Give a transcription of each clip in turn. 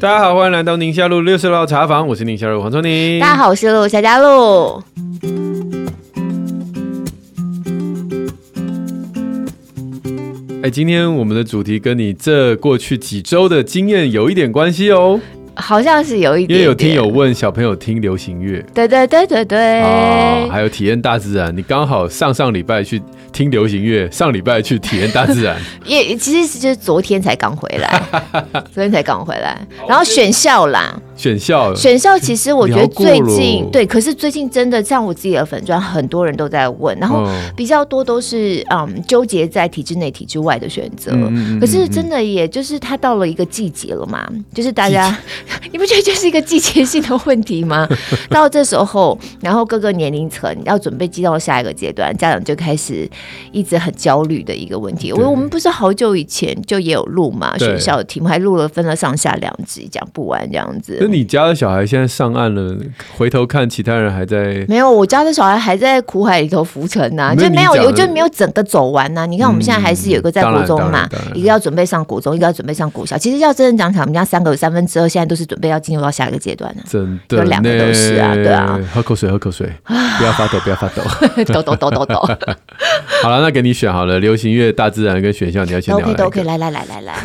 大家好，欢迎来到宁夏路六十号茶房，我是宁夏路黄春宁。大家好，我是陆夏嘉璐。哎，今天我们的主题跟你这过去几周的经验有一点关系哦。好像是有一点，点，因为有听友问小朋友听流行乐，对对对对对，哦，还有体验大自然。你刚好上上礼拜去听流行乐，上礼拜去体验大自然，也其实就是昨天才刚回来，昨天才刚回来，然后选校啦。选校，选校其实我觉得最近对，可是最近真的像我自己的粉砖，很多人都在问，然后比较多都是嗯纠结在体制内、体制外的选择。嗯、可是真的，也就是它到了一个季节了嘛，就是大家，你不觉得就是一个季节性的问题吗？到这时候，然后各个年龄层要准备进到下一个阶段，家长就开始一直很焦虑的一个问题。我我们不是好久以前就也有录嘛，学校的题目还录了分了上下两集，讲不完这样子。那你家的小孩现在上岸了，回头看其他人还在没有？我家的小孩还在苦海里头浮沉呐、啊，就没有，有就没有整个走完呐、啊。你看我们现在还是有一个在国中嘛，一个要准备上国中，一个要准备上国小。其实要真正讲起来，我们家三个有三分之二现在都是准备要进入到下一个阶段了。真的，有两个都是啊，对啊。喝口水，喝口水，不要发抖，不要发抖，抖抖抖抖抖。好了，那给你选好了，流行乐、大自然跟选项，你要先聊。都可以，都可以，来来来来来，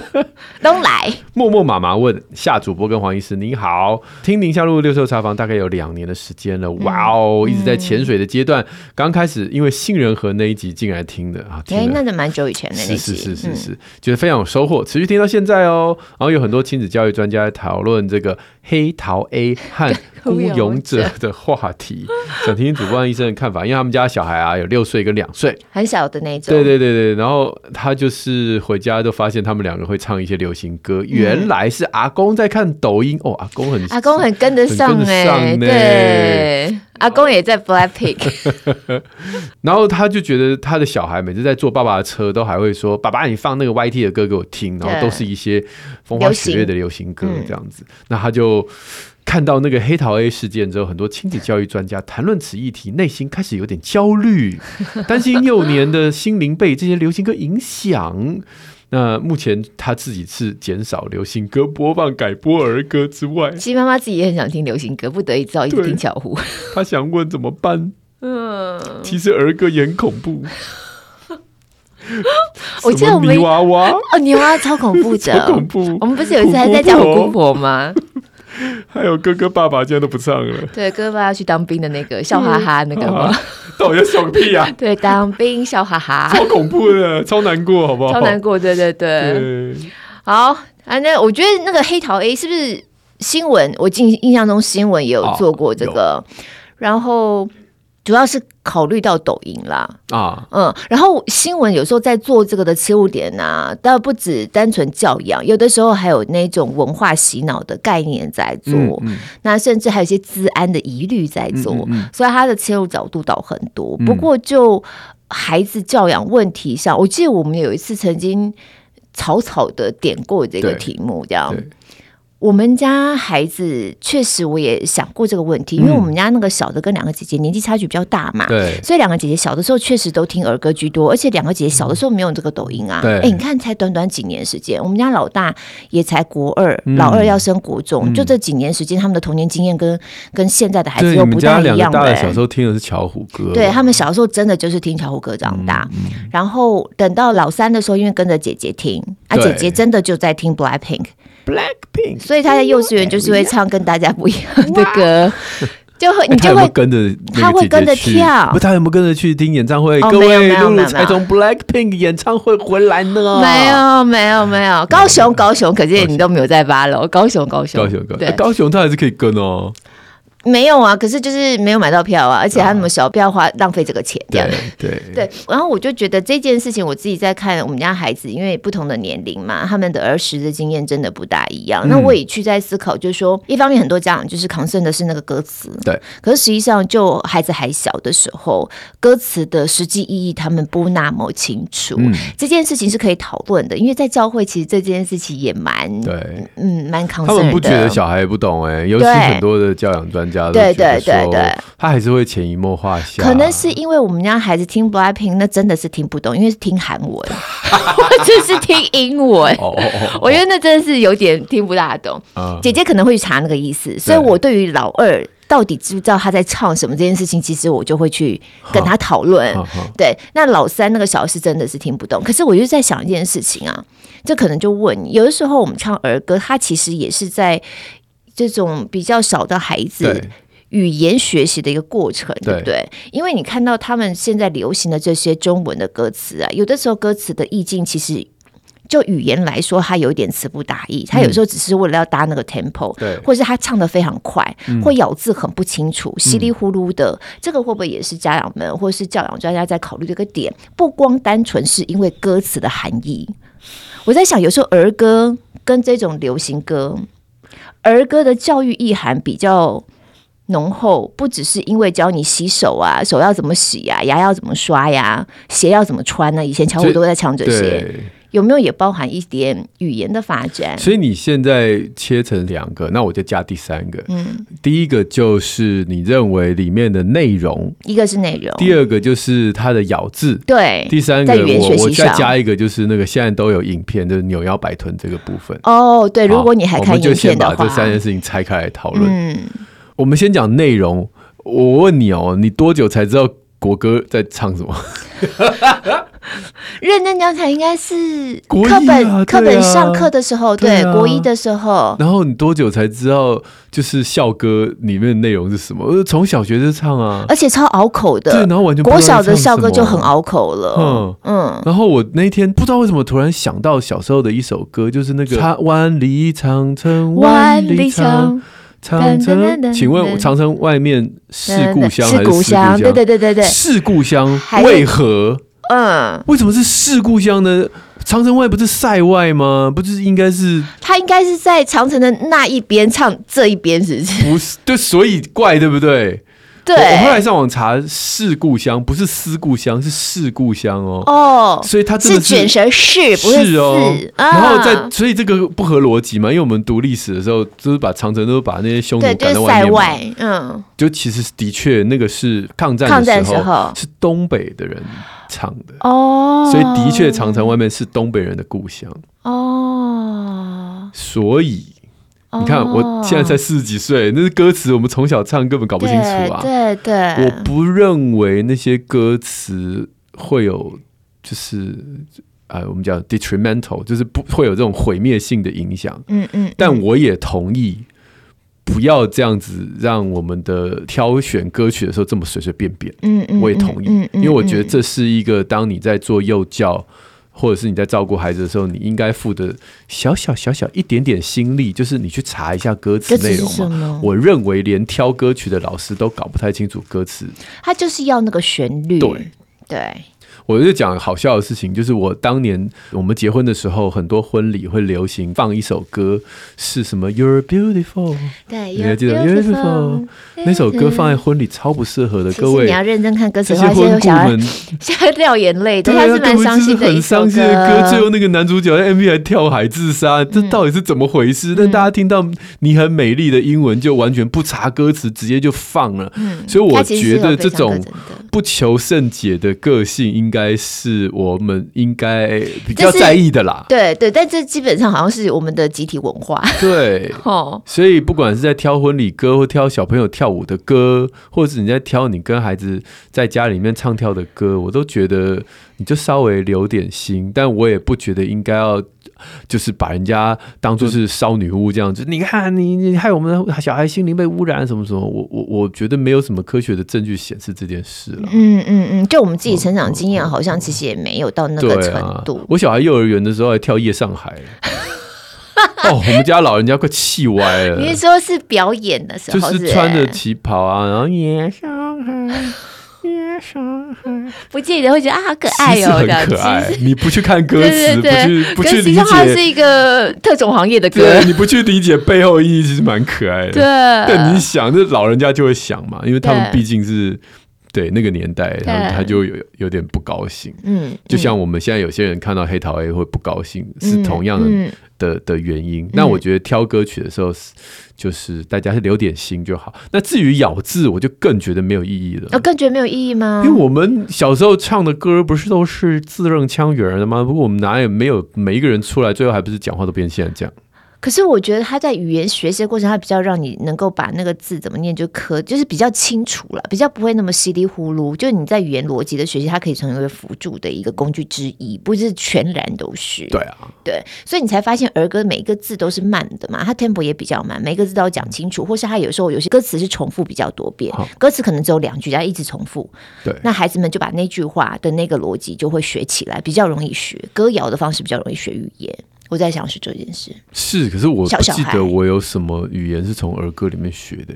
都来。默默妈妈问夏主播跟黄医师，您好，听宁夏路六兽茶房大概有两年的时间了，哇哦，一直在潜水的阶段。刚开始因为杏仁核那一集进来听的啊，哎，那是蛮久以前的那集，是是是是是，觉得非常有收获，持续听到现在哦。然后有很多亲子教育专家讨论这个黑桃 A 和 孤勇者。的话题，想听听主播和医生的看法，因为他们家小孩啊有六岁跟两岁，很小的那种。对对对对，然后他就是回家都发现他们两个会唱一些流行歌，原来是阿公在看抖音。哦，阿公很。阿公很跟得上哎、欸，对，阿公也在 Blackpink，然后他就觉得他的小孩每次在坐爸爸的车，都还会说：“爸爸，你放那个 YT 的歌给我听。”然后都是一些风花雪月的流行歌这样子。那他就看到那个黑桃 A 事件之后，很多亲子教育专家谈论此议题，内心开始有点焦虑，担心幼年的心灵被这些流行歌影响。那目前他自己是减少流行歌播放，改播儿歌之外，其实妈妈自己也很想听流行歌，不得已只好一直听巧虎。他想问怎么办？嗯，其实儿歌也很恐怖。我记得我们泥娃娃哦，泥娃娃超恐怖的，超恐怖。我们不是有一次还在讲我姑婆吗？还有哥哥爸爸现在都不唱了。对，哥哥爸爸要去当兵的那个笑哈哈那个 吗？到底要笑个屁啊！对，当兵笑哈哈，超恐怖的，超难过，好不好？超难过，对对对。对好，啊，那我觉得那个黑桃 A 是不是新闻？我印印象中新闻也有做过这个，哦、然后。主要是考虑到抖音啦，啊，嗯，然后新闻有时候在做这个的切入点啊，倒不止单纯教养，有的时候还有那种文化洗脑的概念在做，嗯嗯、那甚至还有一些治安的疑虑在做，所以他的切入角度倒很多。嗯、不过就孩子教养问题上，我记得我们有一次曾经草草的点过这个题目，这样。我们家孩子确实，我也想过这个问题，因为我们家那个小的跟两个姐姐年纪差距比较大嘛，对，所以两个姐姐小的时候确实都听儿歌居多，而且两个姐姐小的时候没有这个抖音啊，对，哎，你看才短短几年时间，我们家老大也才国二，老二要升国中，就这几年时间，他们的童年经验跟跟现在的孩子又不太一样。大的小时候听的是巧虎歌，对，他们小时候真的就是听巧虎歌长大，然后等到老三的时候，因为跟着姐姐听，啊，姐姐真的就在听 Blackpink。Blackpink，所以他在幼稚园就是会唱跟大家不一样的歌，就会你就会跟着，他会跟着跳。不，他有没有跟着去听演唱会？各位，露露才从 Blackpink 演唱会回来呢。没有，没有，没有。高雄，高雄，可见你都没有在八楼。高雄，高雄，高雄，对，高雄他还是可以跟哦。没有啊，可是就是没有买到票啊，而且他那么小，不要花浪费这个钱，这样对对对。然后我就觉得这件事情，我自己在看我们家孩子，因为不同的年龄嘛，他们的儿时的经验真的不大一样。嗯、那我也去在思考，就是说，一方面很多家长就是 concern 的是那个歌词，对。可是实际上，就孩子还小的时候，歌词的实际意义他们不那么清楚。嗯、这件事情是可以讨论的，因为在教会其实这件事情也蛮对，嗯，蛮 concern 的。他们不觉得小孩也不懂哎、欸，尤其很多的教养专家都对对对对，他还是会潜移默化下。可能是因为我们家孩子听 BLACKPINK，那真的是听不懂，因为是听韩文，或者是听英文。哦哦哦，我觉得那真的是有点听不大懂。嗯、姐姐可能会去查那个意思，所以我对于老二。到底知不知道他在唱什么这件事情，其实我就会去跟他讨论。对，那老三那个小是真的是听不懂。可是我就在想一件事情啊，这可能就问你，有的时候我们唱儿歌，他其实也是在这种比较小的孩子语言学习的一个过程，对不对？因为你看到他们现在流行的这些中文的歌词啊，有的时候歌词的意境其实。就语言来说，它有一点词不达意，他有时候只是为了要搭那个 tempo，对，或者是他唱的非常快，或咬字很不清楚，稀里糊涂的。这个会不会也是家长们或者是教养专家在考虑这个点？不光单纯是因为歌词的含义，我在想，有时候儿歌跟这种流行歌，儿歌的教育意涵比较浓厚，不只是因为教你洗手啊，手要怎么洗呀，牙要怎么刷呀，鞋要怎么穿呢？以前乔虎都在唱这些。有没有也包含一点语言的发展？所以你现在切成两个，那我就加第三个。嗯，第一个就是你认为里面的内容，一个是内容，第二个就是它的咬字。对，第三个我我再加一个，就是那个现在都有影片，就是扭腰摆臀这个部分。哦，对，如果你还看影片的话，我们就先把这三件事情拆开来讨论。嗯，我们先讲内容。我问你哦，你多久才知道国歌在唱什么？认真讲起来，应该是课本课、啊、本上课的时候，对，国一的时候。然后你多久才知道就是校歌里面的内容是什么？从小学就唱啊，而且超拗口的。对，然后完全国小的校歌就很拗口了。嗯嗯。然后我那天不知道为什么突然想到小时候的一首歌，就是那个《万里长城万里长长城》。请问长城外面是故乡还是故乡？对对对对对，是故乡，为何？嗯，为什么是四故乡呢？长城外不是塞外吗？不是应该是他应该是在长城的那一边唱这一边，是不是？不是，对，所以怪对不对？对，我后来上网查，是故乡不是思故乡，是是故乡哦。哦，所以他真的是卷舌是，不是，是哦。然后在，所以这个不合逻辑嘛？因为我们读历史的时候，就是把长城都把那些匈奴赶到外面嘛。嗯，就其实的确那个是抗战的时候，是东北的人唱的哦。所以的确长城外面是东北人的故乡哦。所以。你看，我现在才四十几岁，那些歌词我们从小唱根本搞不清楚啊。对对，我不认为那些歌词会有，就是呃，我们讲 detrimental，就是不会有这种毁灭性的影响。嗯嗯。但我也同意，不要这样子让我们的挑选歌曲的时候这么随随便便。嗯嗯。我也同意，因为我觉得这是一个当你在做幼教。或者是你在照顾孩子的时候，你应该付的小小小小一点点心力，就是你去查一下歌词内容嘛。我认为连挑歌曲的老师都搞不太清楚歌词，他就是要那个旋律。对对。我就讲好笑的事情，就是我当年我们结婚的时候，很多婚礼会流行放一首歌，是什么 You're Beautiful，对，你还记得 You're Beautiful 那首歌放在婚礼超不适合的。各位，你要认真看歌词这些婚顾们 现在掉眼泪，对，他是蛮伤心的很伤心的歌。最后那个男主角在 MV 还跳海自杀，这到底是怎么回事？但大家听到你很美丽的英文，就完全不查歌词，直接就放了。所以我觉得这种不求甚解的个性应该。应该是我们应该比较在意的啦。对对，但这基本上好像是我们的集体文化。对，哦，所以不管是在挑婚礼歌，或挑小朋友跳舞的歌，或者是你在挑你跟孩子在家里面唱跳的歌，我都觉得你就稍微留点心。但我也不觉得应该要。就是把人家当做是烧女巫这样子，你看你你害我们的小孩心灵被污染什么什么，我我我觉得没有什么科学的证据显示这件事了。嗯嗯嗯，就我们自己成长经验，好像其实也没有到那个程度。啊、我小孩幼儿园的时候还跳夜上海，哦，我们家老人家快气歪了。你说是表演的时候是是，就是穿着旗袍啊，然后夜上海。不介意的会觉得啊，好可爱哦，很可爱。你不去看歌词，不去不去理解，它是一个特种行业的歌。你不去理解背后意义，其实蛮可爱的。对，但你想，这老人家就会想嘛，因为他们毕竟是对那个年代，他他就有有点不高兴。嗯，就像我们现在有些人看到黑桃 A 会不高兴，嗯、是同样的、嗯、的的原因。那我觉得挑歌曲的时候，就是大家是留点心就好。那至于咬字，我就更觉得没有意义了。我、哦、更觉得没有意义吗？因为我们小时候唱的歌不是都是字正腔圆的吗？不过我们哪也没有每一个人出来，最后还不是讲话都变现在这样。可是我觉得他在语言学习的过程，他比较让你能够把那个字怎么念就可，就是比较清楚了，比较不会那么稀里糊涂。就你在语言逻辑的学习，它可以成为辅助的一个工具之一，不是全然都是。对啊，对，所以你才发现儿歌每一个字都是慢的嘛，它 tempo 也比较慢，每个字都要讲清楚，或是他有时候有些歌词是重复比较多遍，歌词可能只有两句，然后一直重复。对，那孩子们就把那句话的那个逻辑就会学起来，比较容易学。歌谣的方式比较容易学语言。我在想是这件事，是，可是我不记得我有什么语言是从儿歌里面学的。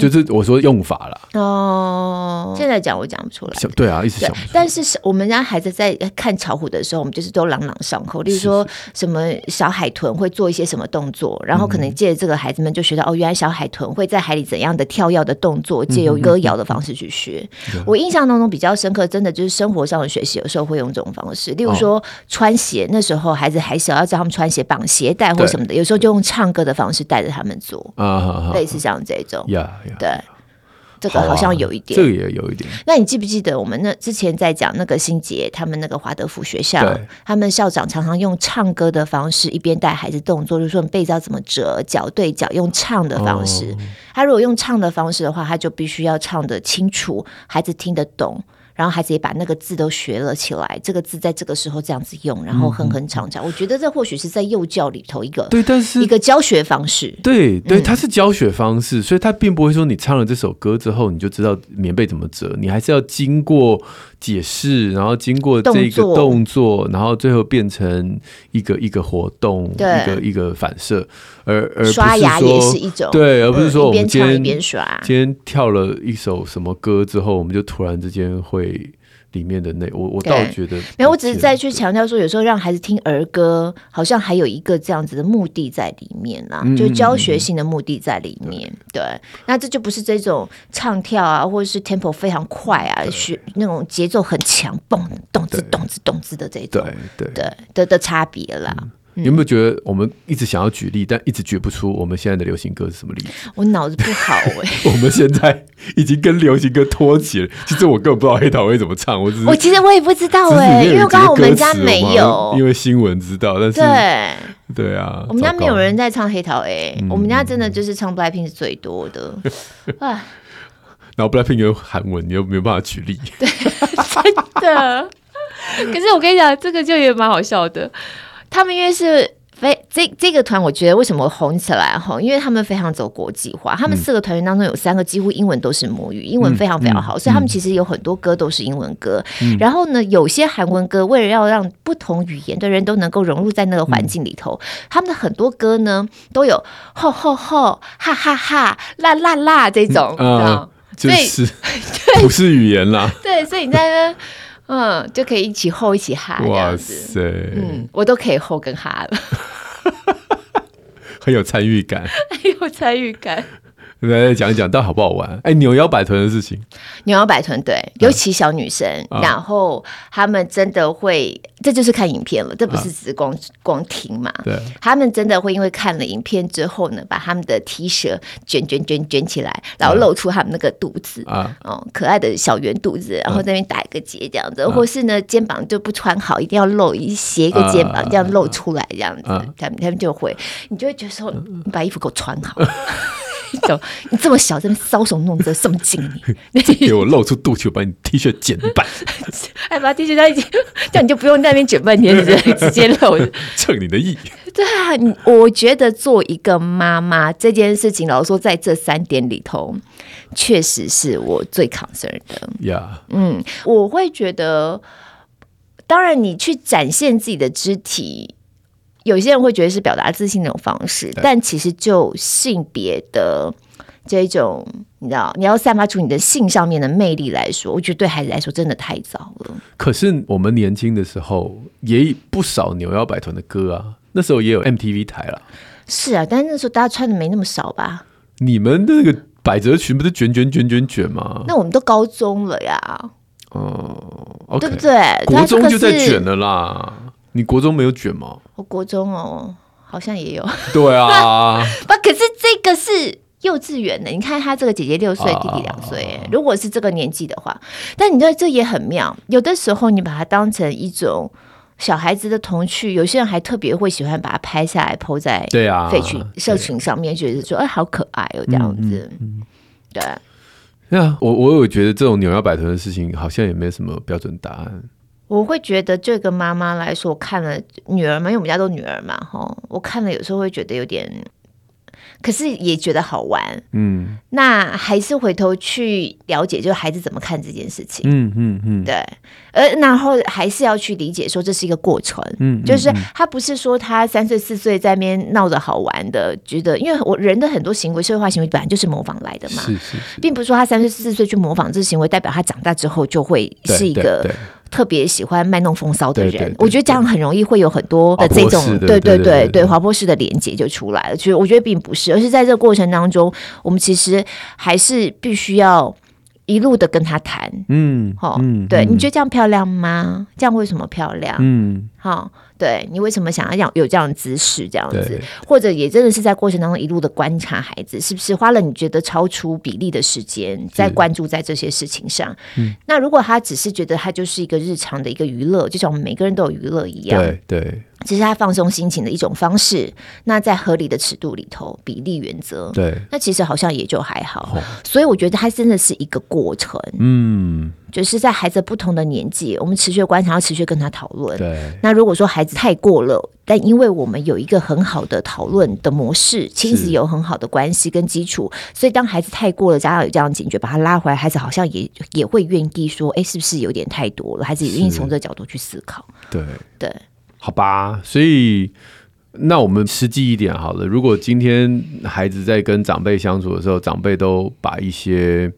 就是我说用法了哦，现在讲我讲不出来。对啊，一直想。但是我们家孩子在看巧虎的时候，我们就是都朗朗上口。例如说什么小海豚会做一些什么动作，然后可能借着这个孩子们就学到哦，原来小海豚会在海里怎样的跳跃的动作，借由歌谣的方式去学。我印象当中比较深刻，真的就是生活上的学习，有时候会用这种方式。例如说穿鞋，那时候孩子还小，要教他们穿鞋、绑鞋带或什么的，有时候就用唱歌的方式带着他们做啊，类似像这种。对，这个好像有一点，这个也有一点。那你记不记得我们那之前在讲那个新杰他们那个华德福学校，他们校长常常用唱歌的方式，一边带孩子动作，就是说你被子要怎么折，脚对脚，用唱的方式。他如果用唱的方式的话，他就必须要唱得清楚，孩子听得懂。然后孩子也把那个字都学了起来，这个字在这个时候这样子用，然后哼哼唱唱。我觉得这或许是在幼教里头一个对，但是一个教学方式。对对，它是教学方式，所以它并不会说你唱了这首歌之后你就知道棉被怎么折，你还是要经过解释，然后经过这个动作，然后最后变成一个一个活动，一个一个反射。而而刷牙也是一种对，而不是说我们今天一边刷，今天跳了一首什么歌之后，我们就突然之间会。里面的内我我倒觉得没有，我只是再去强调说，有时候让孩子听儿歌，好像还有一个这样子的目的在里面啦，嗯、就教学性的目的在里面。嗯、对，那这就不是这种唱跳啊，或者是 tempo 非常快啊，学那种节奏很强，蹦动子动子动子的这种，对对。对的的差别啦。嗯你有没有觉得我们一直想要举例，但一直举不出我们现在的流行歌是什么例子？我脑子不好哎、欸。我们现在已经跟流行歌脱节了。其实我根本不知道黑桃 A 怎么唱，我只是我其实我也不知道哎、欸，因为刚好我们家没有，因为新闻知道，但是对对啊，我们家没有人在唱黑桃 A，、嗯、我们家真的就是唱 Blackpink 是最多的啊。然后 Blackpink 又韩文，你又没有办法举例，对，真的。可是我跟你讲，这个就也蛮好笑的。他们因为是非这这个团，我觉得为什么红起来哈？因为他们非常走国际化。他们四个团员当中有三个几乎英文都是母语，英文非常非常好，所以他们其实有很多歌都是英文歌。然后呢，有些韩文歌为了要让不同语言的人都能够融入在那个环境里头，他们的很多歌呢都有吼吼吼、哈哈哈、啦啦啦这种，嗯，就是 不是语言啦。对，所以你在那。嗯，就可以一起吼一起哈，哇塞，嗯，我都可以吼跟哈了，很有参与感，很有参与感。来讲一讲，到底好不好玩？哎，扭腰摆臀的事情，扭腰摆臀，对，尤其小女生，啊、然后他们真的会，这就是看影片了，这不是只是光、啊、光听嘛？对，他们真的会因为看了影片之后呢，把他们的 T 恤卷卷卷卷起来，然后露出他们那个肚子啊，哦，可爱的小圆肚子，然后在那边打一个结这样子，啊、或是呢肩膀就不穿好，一定要露一斜一个肩膀这样露出来这样子，啊、他们他们就会，你就会觉得说，你把衣服给我穿好。走，你这么小，在那搔首弄姿，这么劲你，给我露出肚脐，我把你 T 恤剪半，哎，把 T 恤在一起，这样你就不用在那边卷半天，直接直接露，趁你的意。对啊，我觉得做一个妈妈这件事情，老实说，在这三点里头，确实是我最 concern 的。呀，Yeah. 嗯，我会觉得，当然，你去展现自己的肢体。有些人会觉得是表达自信的一种方式，但其实就性别的这种，你知道，你要散发出你的性上面的魅力来说，我觉得对孩子来说真的太早了。可是我们年轻的时候也不少扭腰摆臀的歌啊，那时候也有 MTV 台了。是啊，但是那时候大家穿的没那么少吧？你们的那个百褶裙不是卷卷卷卷卷吗？那我们都高中了呀。哦、嗯 okay，对不对？国中就在卷了啦。你国中没有卷吗？我国中哦，好像也有。对啊，不，可是这个是幼稚园的。你看他这个姐姐六岁，弟弟两岁。如果是这个年纪的话，但你知道这也很妙。有的时候你把它当成一种小孩子的童趣，有些人还特别会喜欢把它拍下来，po 在对啊社群社群上面，觉得说哎好可爱哦这样子。嗯嗯、对。那我我有觉得这种扭腰摆臀的事情，好像也没什么标准答案。我会觉得这个妈妈来说，我看了女儿嘛，因为我们家都女儿嘛，哈，我看了有时候会觉得有点。可是也觉得好玩，嗯，那还是回头去了解，就是孩子怎么看这件事情，嗯嗯嗯，对，呃然后还是要去理解，说这是一个过程，嗯，就是他不是说他三岁四岁在那边闹着好玩的，觉得，因为我人的很多行为，社会化行为本来就是模仿来的嘛，是是是，并不是说他三岁四岁去模仿这行为，代表他长大之后就会是一个。特别喜欢卖弄风骚的人，对对对对，我觉得这样很容易会有很多的这种，对对对对，滑坡式的连接就出来了。其实我觉得并不是，而是在这个过程当中，我们其实还是必须要一路的跟他谈。嗯，好、哦，对、嗯，你觉得这样漂亮吗？这样为什么漂亮？嗯，好。对，你为什么想要这样有这样的姿势这样子，或者也真的是在过程当中一路的观察孩子，是不是花了你觉得超出比例的时间在关注在这些事情上？嗯，那如果他只是觉得他就是一个日常的一个娱乐，就像我们每个人都有娱乐一样，对对，只是他放松心情的一种方式。那在合理的尺度里头，比例原则，对，那其实好像也就还好。哦，所以我觉得他真的是一个过程，嗯。就是在孩子不同的年纪，我们持续观察，要持续跟他讨论。对。那如果说孩子太过了，但因为我们有一个很好的讨论的模式，亲子有很好的关系跟基础，所以当孩子太过了，家长有这样警觉，把他拉回来，孩子好像也也会愿意说：“哎，是不是有点太多了？”孩子也愿意从这个角度去思考。对对，好吧。所以那我们实际一点好了。如果今天孩子在跟长辈相处的时候，长辈都把一些。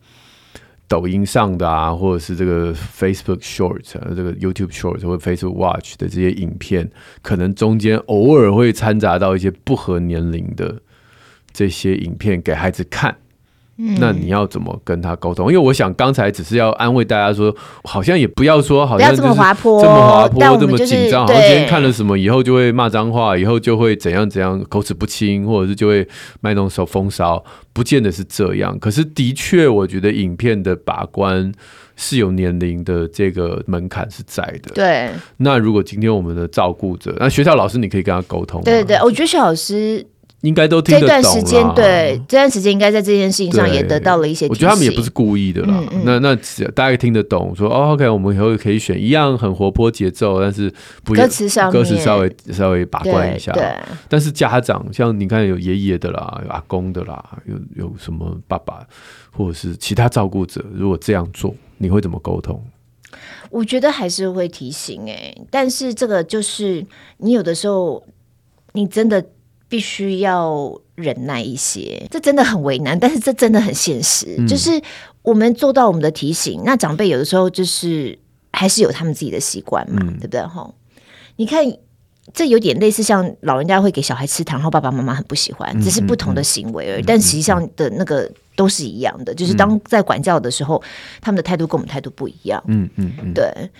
抖音上的啊，或者是这个 Facebook Short，这个 YouTube Short 或 Facebook Watch 的这些影片，可能中间偶尔会掺杂到一些不合年龄的这些影片给孩子看。那你要怎么跟他沟通？因为我想刚才只是要安慰大家说，好像也不要说好像这么滑坡，这么滑坡，这么紧张，好像今天看了什么以后就会骂脏话，以后就会怎样怎样，口齿不清，或者是就会卖弄手风骚，不见得是这样。可是的确，我觉得影片的把关是有年龄的这个门槛是在的。对。那如果今天我们的照顾者，那学校老师你可以跟他沟通。对对，我觉得学校老师。应该都听得懂。这段时间，对这段时间，应该在这件事情上也得到了一些。我觉得他们也不是故意的啦。嗯嗯、那那大家听得懂，说哦，OK，我们以后可以选一样很活泼节奏，但是不歌词上歌词稍微稍微把关一下。对。但是家长像你看，有爷爷的啦，有阿公的啦，有有什么爸爸或者是其他照顾者，如果这样做，你会怎么沟通？我觉得还是会提醒哎、欸，但是这个就是你有的时候你真的。必须要忍耐一些，这真的很为难，但是这真的很现实。嗯、就是我们做到我们的提醒，那长辈有的时候就是还是有他们自己的习惯嘛，嗯、对不对？哈，你看，这有点类似像老人家会给小孩吃糖，然后爸爸妈妈很不喜欢，只是不同的行为而已。嗯、但实际上的那个都是一样的，嗯、就是当在管教的时候，他们的态度跟我们态度不一样。嗯嗯嗯，对。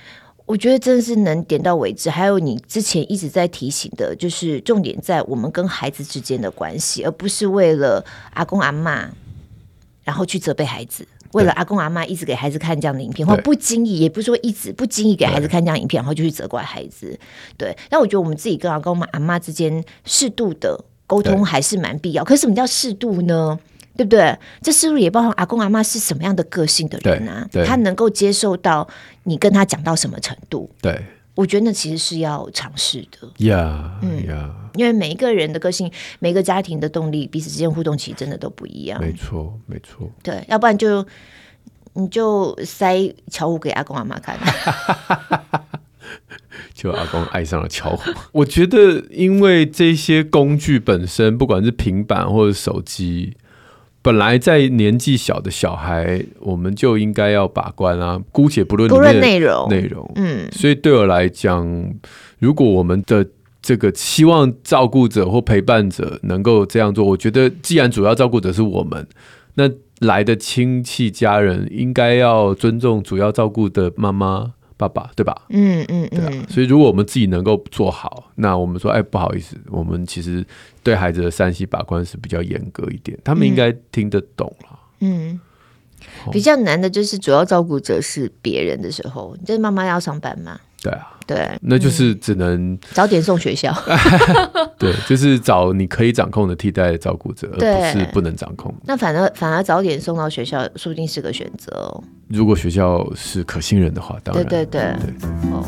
我觉得真的是能点到为止，还有你之前一直在提醒的，就是重点在我们跟孩子之间的关系，而不是为了阿公阿嬷，然后去责备孩子。为了阿公阿嬷一直给孩子看这样的影片，或不经意，也不是说一直不经意给孩子看这样影片，然后就去责怪孩子。对，但我觉得我们自己跟阿公阿妈之间适度的沟通还是蛮必要。可是什么叫适度呢？对不对？这是不是也包含阿公阿妈是什么样的个性的人啊？他能够接受到你跟他讲到什么程度？对，我觉得那其实是要尝试的。呀、嗯，呀、因为每一个人的个性，每个家庭的动力，彼此之间互动其实真的都不一样。没错，没错。对，要不然就你就塞巧虎给阿公阿妈看，就阿公爱上了巧虎。我觉得，因为这些工具本身，不管是平板或者手机。本来在年纪小的小孩，我们就应该要把关啊。姑且不论里面的内容，内容，嗯，所以对我来讲，如果我们的这个希望照顾者或陪伴者能够这样做，我觉得既然主要照顾者是我们，那来的亲戚家人应该要尊重主要照顾的妈妈爸爸，对吧？嗯嗯嗯。对啊，所以如果我们自己能够做好，那我们说，哎，不好意思，我们其实对孩子的三西把关是比较严格一点，他们应该听得懂了。嗯。比较难的就是主要照顾者是别人的时候，就是妈妈要上班嘛。对啊，对，那就是只能、嗯、早点送学校。对，就是找你可以掌控的替代的照顾者，而不是不能掌控。那反而反而早点送到学校，说不定是个选择哦。如果学校是可信任的话，当然对对对。对哦。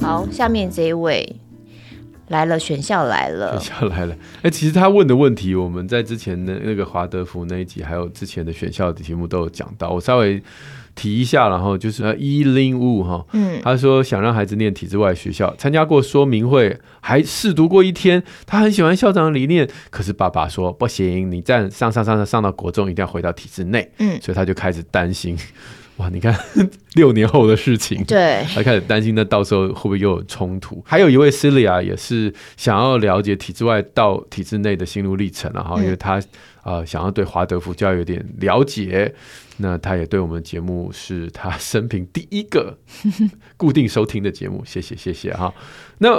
好，下面这一位。来了，选校来了，选校来了。哎、欸，其实他问的问题，我们在之前的那个华德福那一集，还有之前的选校的题目都有讲到。我稍微提一下，然后就是呃，伊林雾哈，嗯，他说想让孩子念体制外学校，参加过说明会，还试读过一天。他很喜欢校长的理念，可是爸爸说不行，你再上上上上上到国中，一定要回到体制内。嗯，所以他就开始担心。哇，你看六年后的事情，对，他开始担心，那到时候会不会又有冲突？还有一位 Celia 也是想要了解体制外到体制内的心路历程，然后因为他呃想要对华德福教育有点了解，那他也对我们节目是他生平第一个 固定收听的节目，谢谢谢谢哈。那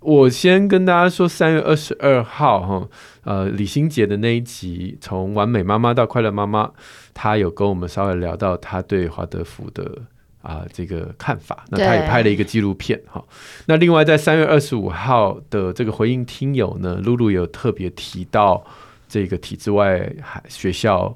我先跟大家说，三月二十二号哈，呃，李心洁的那一集，从完美妈妈到快乐妈妈，她有跟我们稍微聊到她对华德福的啊、这个看法。那她也拍了一个纪录片哈。那另外在三月二十五号的这个回应听友呢，露露有特别提到这个体制外还学校。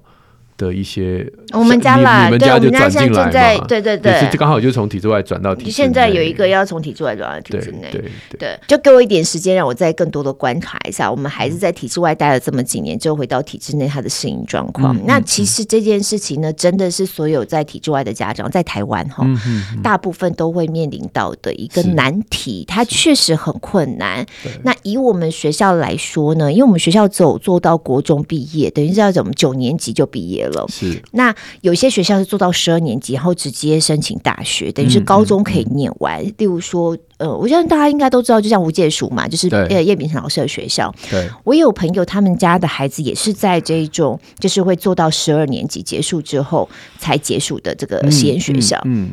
的一些，我们家啦，你们家就转进来嘛，对对对，就刚好就从体制外转到体制内。现在有一个要从体制外转到体制内，对对，对，对，就给我一点时间，让我再更多的观察一下。我们孩子在体制外待了这么几年，就回到体制内，他的适应状况。嗯、那其实这件事情呢，真的是所有在体制外的家长在台湾哈、嗯，大部分都会面临到的一个难题。它确实很困难。那以我们学校来说呢，因为我们学校只有做到国中毕业，等于是要怎么九年级就毕业了。是，那有些学校是做到十二年级，然后直接申请大学，等于是高中可以念完。嗯嗯、例如说，呃，我相信大家应该都知道，就像吴界署嘛，就是呃叶秉成老师的学校。对，我也有朋友，他们家的孩子也是在这一种，就是会做到十二年级结束之后才结束的这个实验学校。嗯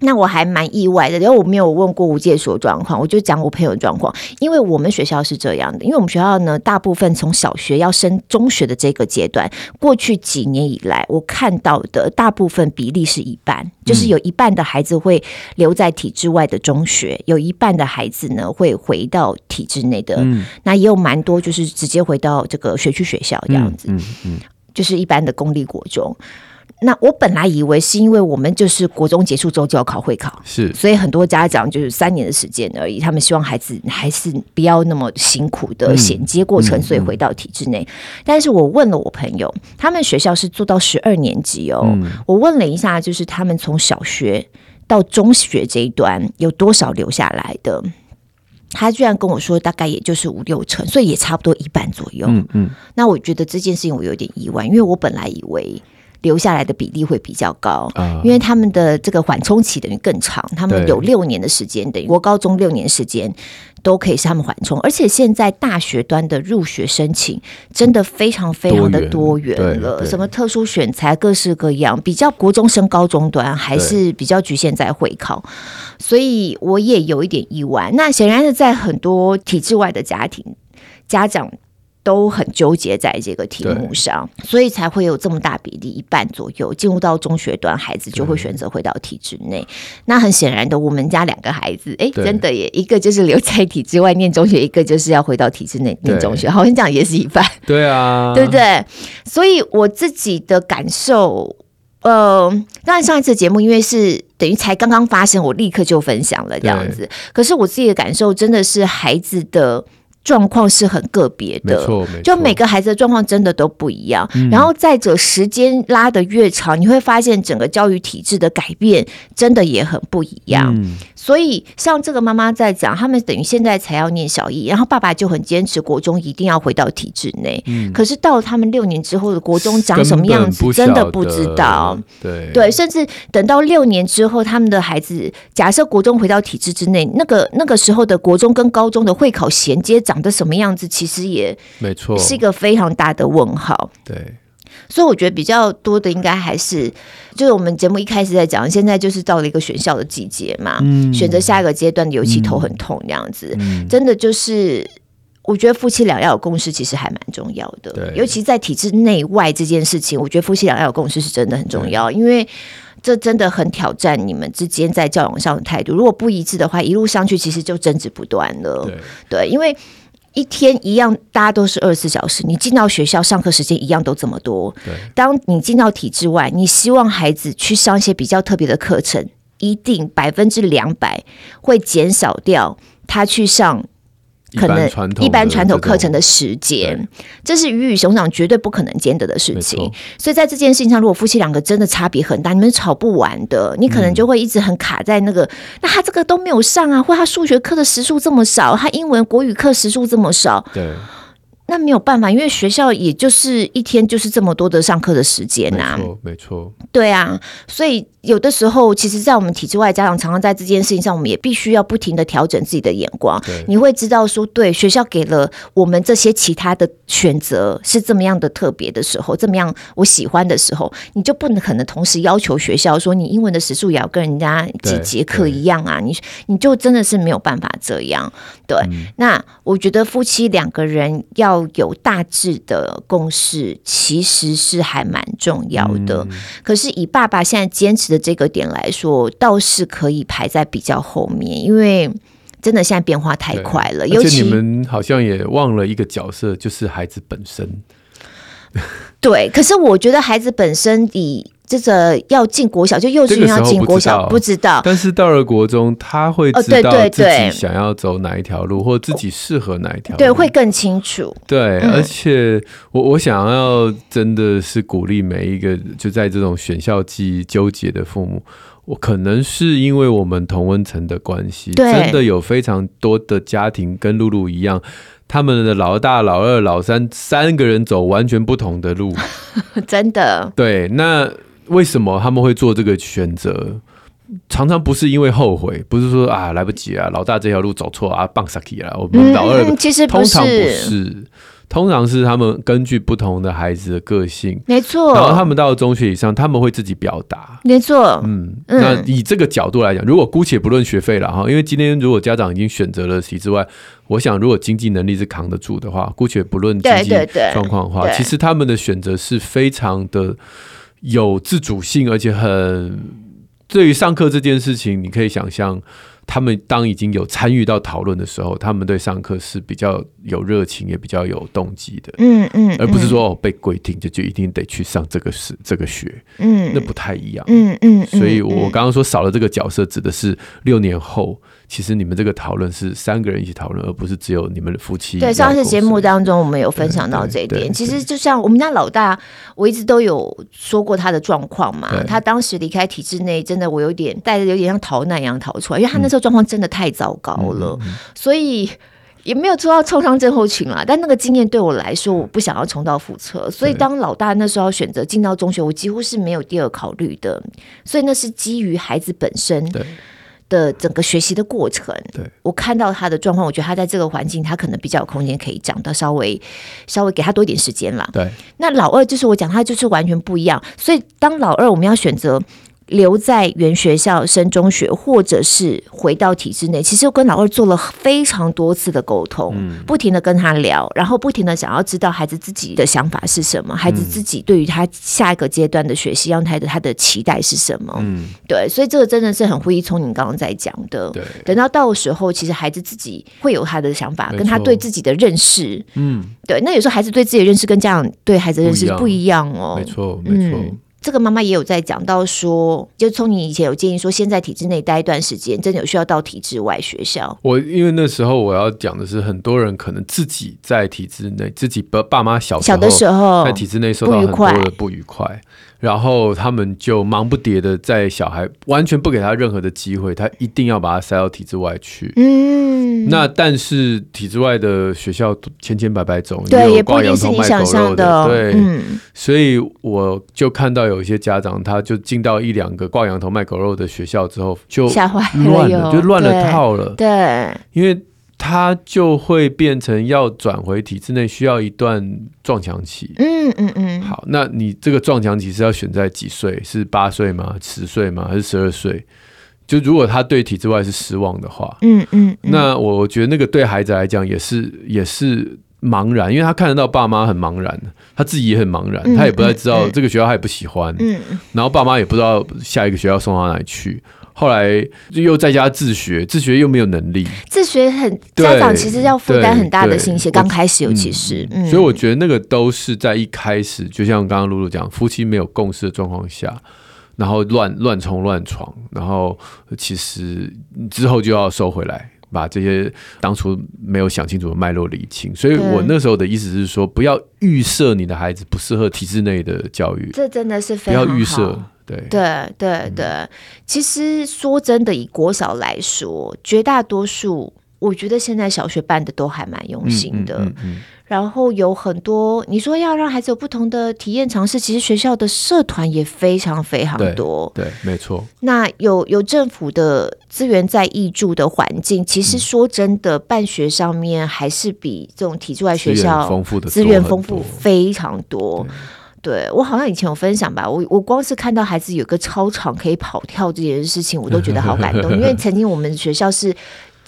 那我还蛮意外的，因为我没有问过无界所状况，我就讲我朋友的状况。因为我们学校是这样的，因为我们学校呢，大部分从小学要升中学的这个阶段，过去几年以来，我看到的大部分比例是一半，就是有一半的孩子会留在体制外的中学，有一半的孩子呢会回到体制内的。嗯，那也有蛮多就是直接回到这个学区学校这样子，嗯嗯，就是一般的公立国中。那我本来以为是因为我们就是国中结束之后就要考会考，是，所以很多家长就是三年的时间而已，他们希望孩子还是不要那么辛苦的衔接过程，所以回到体制内。但是我问了我朋友，他们学校是做到十二年级哦。我问了一下，就是他们从小学到中学这一段有多少留下来的？他居然跟我说，大概也就是五六成，所以也差不多一半左右。嗯嗯。那我觉得这件事情我有点意外，因为我本来以为。留下来的比例会比较高，因为他们的这个缓冲期等于更长，他们有六年的时间，等于国高中六年时间都可以是他们缓冲，而且现在大学端的入学申请真的非常非常的多元了，什么特殊选材各式各样，比较国中升高中端还是比较局限在会考，所以我也有一点意外。那显然是在很多体制外的家庭家长。都很纠结在这个题目上，所以才会有这么大比例，一半左右进入到中学段，孩子就会选择回到体制内。那很显然的，我们家两个孩子，哎，真的耶，一个就是留在体制外念中学，一个就是要回到体制内念中学，好像讲也是一半，对啊，对不对？所以我自己的感受，呃，当然上一次节目因为是等于才刚刚发生，我立刻就分享了这样子。可是我自己的感受真的是孩子的。状况是很个别的，没错，没错，就每个孩子的状况真的都不一样。嗯、然后再者，时间拉得越长，你会发现整个教育体制的改变真的也很不一样。嗯、所以，像这个妈妈在讲，他们等于现在才要念小一，然后爸爸就很坚持国中一定要回到体制内。嗯、可是到了他们六年之后的国中长什么样子，真的不知道。对对，甚至等到六年之后，他们的孩子假设国中回到体制之内，那个那个时候的国中跟高中的会考衔接长。长得什么样子，其实也没错，是一个非常大的问号。对，所以我觉得比较多的应该还是，就是我们节目一开始在讲，现在就是到了一个选校的季节嘛，嗯、选择下一个阶段的，尤其头很痛这样子，嗯、真的就是。我觉得夫妻俩要有共识，其实还蛮重要的。对，尤其在体制内外这件事情，我觉得夫妻俩要有共识是真的很重要，因为这真的很挑战你们之间在教养上的态度。如果不一致的话，一路上去其实就争执不断了。对，对，因为一天一样，大家都是二十四小时，你进到学校上课时间一样都这么多。对，当你进到体制外，你希望孩子去上一些比较特别的课程，一定百分之两百会减少掉他去上。可能一般传统课程的时间，这是鱼与熊掌绝对不可能兼得的事情。所以在这件事情上，如果夫妻两个真的差别很大，你们吵不完的，你可能就会一直很卡在那个。嗯、那他这个都没有上啊，或他数学课的时数这么少，他英文国语课时数这么少，对。那没有办法，因为学校也就是一天就是这么多的上课的时间呐、啊，没错，没错，对啊，所以有的时候，其实，在我们体制外家长常常在这件事情上，我们也必须要不停的调整自己的眼光。对你会知道说，对学校给了我们这些其他的选择是这么样的特别的时候，这么样我喜欢的时候，你就不能可能同时要求学校说，你英文的时数也要跟人家几节课一样啊，你你就真的是没有办法这样。对，嗯、那我觉得夫妻两个人要。要有大致的共识，其实是还蛮重要的。嗯、可是以爸爸现在坚持的这个点来说，倒是可以排在比较后面，因为真的现在变化太快了。尤其你们好像也忘了一个角色，就是孩子本身。对，可是我觉得孩子本身以。这个要进国小，就幼稚园要进国小，不知道。但是到了国中，他会知道自己想要走哪一条路，或自己适合哪一条路，对，会更清楚。对，而且我我想要真的是鼓励每一个就在这种选校季纠结的父母，我可能是因为我们同温层的关系，真的有非常多的家庭跟露露一样。他们的老大、老二、老三三个人走完全不同的路，真的。对，那。为什么他们会做这个选择？常常不是因为后悔，不是说啊来不及啊，老大这条路走错啊，棒 saki 了。我们老二、嗯、其实通常不是，通常是他们根据不同的孩子的个性，没错。然后他们到了中学以上，他们会自己表达，没错。嗯，那以这个角度来讲，如果姑且不论学费了哈，因为今天如果家长已经选择了体制外，我想如果经济能力是扛得住的话，姑且不论经济状况的话，其实他们的选择是非常的。有自主性，而且很对于上课这件事情，你可以想象，他们当已经有参与到讨论的时候，他们对上课是比较有热情，也比较有动机的。嗯嗯，嗯而不是说哦被规定就就一定得去上这个是这个学，嗯，那不太一样。嗯嗯，嗯所以我刚刚说少了这个角色，指的是六年后。其实你们这个讨论是三个人一起讨论，而不是只有你们的夫妻。对，上次节目当中我们有分享到这一点。其实就像我们家老大，我一直都有说过他的状况嘛。他当时离开体制内，真的我有点带着有点像逃难一样逃出来，因为他那时候状况真的太糟糕了，嗯、所以也没有做到创伤症候群啦。但那个经验对我来说，我不想要重蹈覆辙。所以当老大那时候选择进到中学，我几乎是没有第二考虑的。所以那是基于孩子本身。对。的整个学习的过程，对我看到他的状况，我觉得他在这个环境，他可能比较有空间可以长到稍微稍微给他多一点时间了。对，那老二就是我讲，他就是完全不一样。所以当老二，我们要选择。留在原学校升中学，或者是回到体制内，其实我跟老二做了非常多次的沟通，嗯、不停的跟他聊，然后不停的想要知道孩子自己的想法是什么，孩子自己对于他下一个阶段的学习，让他的他的期待是什么？嗯，对，所以这个真的是很会从你刚刚在讲的，对，等到到时候，其实孩子自己会有他的想法，跟他对自己的认识，嗯，对，那有时候孩子对自己的认识跟家长对孩子的认识不一样哦，没错，没错。嗯这个妈妈也有在讲到说，就从你以前有建议说，先在体制内待一段时间，真的有需要到体制外学校。我因为那时候我要讲的是，很多人可能自己在体制内，自己爸爸妈小小的时候在体制内受到很多的不愉快。然后他们就忙不迭的在小孩完全不给他任何的机会，他一定要把他塞到体制外去。嗯，那但是体制外的学校千千百百种，对，也不一定是你想象的。对，嗯，所以我就看到有一些家长，他就进到一两个挂羊头卖狗肉的学校之后，就吓坏乱了，就乱了套了。对，因为。他就会变成要转回体制内，需要一段撞墙期。嗯嗯嗯。好，那你这个撞墙期是要选在几岁？是八岁吗？十岁吗？还是十二岁？就如果他对体制外是失望的话，嗯嗯，嗯，那我觉得那个对孩子来讲也是也是茫然，因为他看得到爸妈很茫然，他自己也很茫然，嗯、他也不太知道这个学校他也不喜欢，嗯，然后爸妈也不知道下一个学校送到哪里去，后来又在家自学，自学又没有能力，自学很家长其实要负担很大的心血，刚开始尤其是、嗯，所以我觉得那个都是在一开始，就像刚刚露露讲，夫妻没有共识的状况下。然后乱乱冲乱闯，然后其实之后就要收回来，把这些当初没有想清楚的脉络理清。所以我那时候的意思是说，不要预设你的孩子不适合体制内的教育，这真的是非常。不要预设，对对对对、嗯。其实说真的，以国小来说，绝大多数我觉得现在小学办的都还蛮用心的。嗯嗯嗯然后有很多，你说要让孩子有不同的体验尝试，其实学校的社团也非常非常多。对，对没错。那有有政府的资源在挹注的环境，其实说真的，办学上面还是比这种体制外学校丰富的资源丰富非常多。对，对我好像以前有分享吧，我我光是看到孩子有个操场可以跑跳这件事情，我都觉得好感动，因为曾经我们学校是。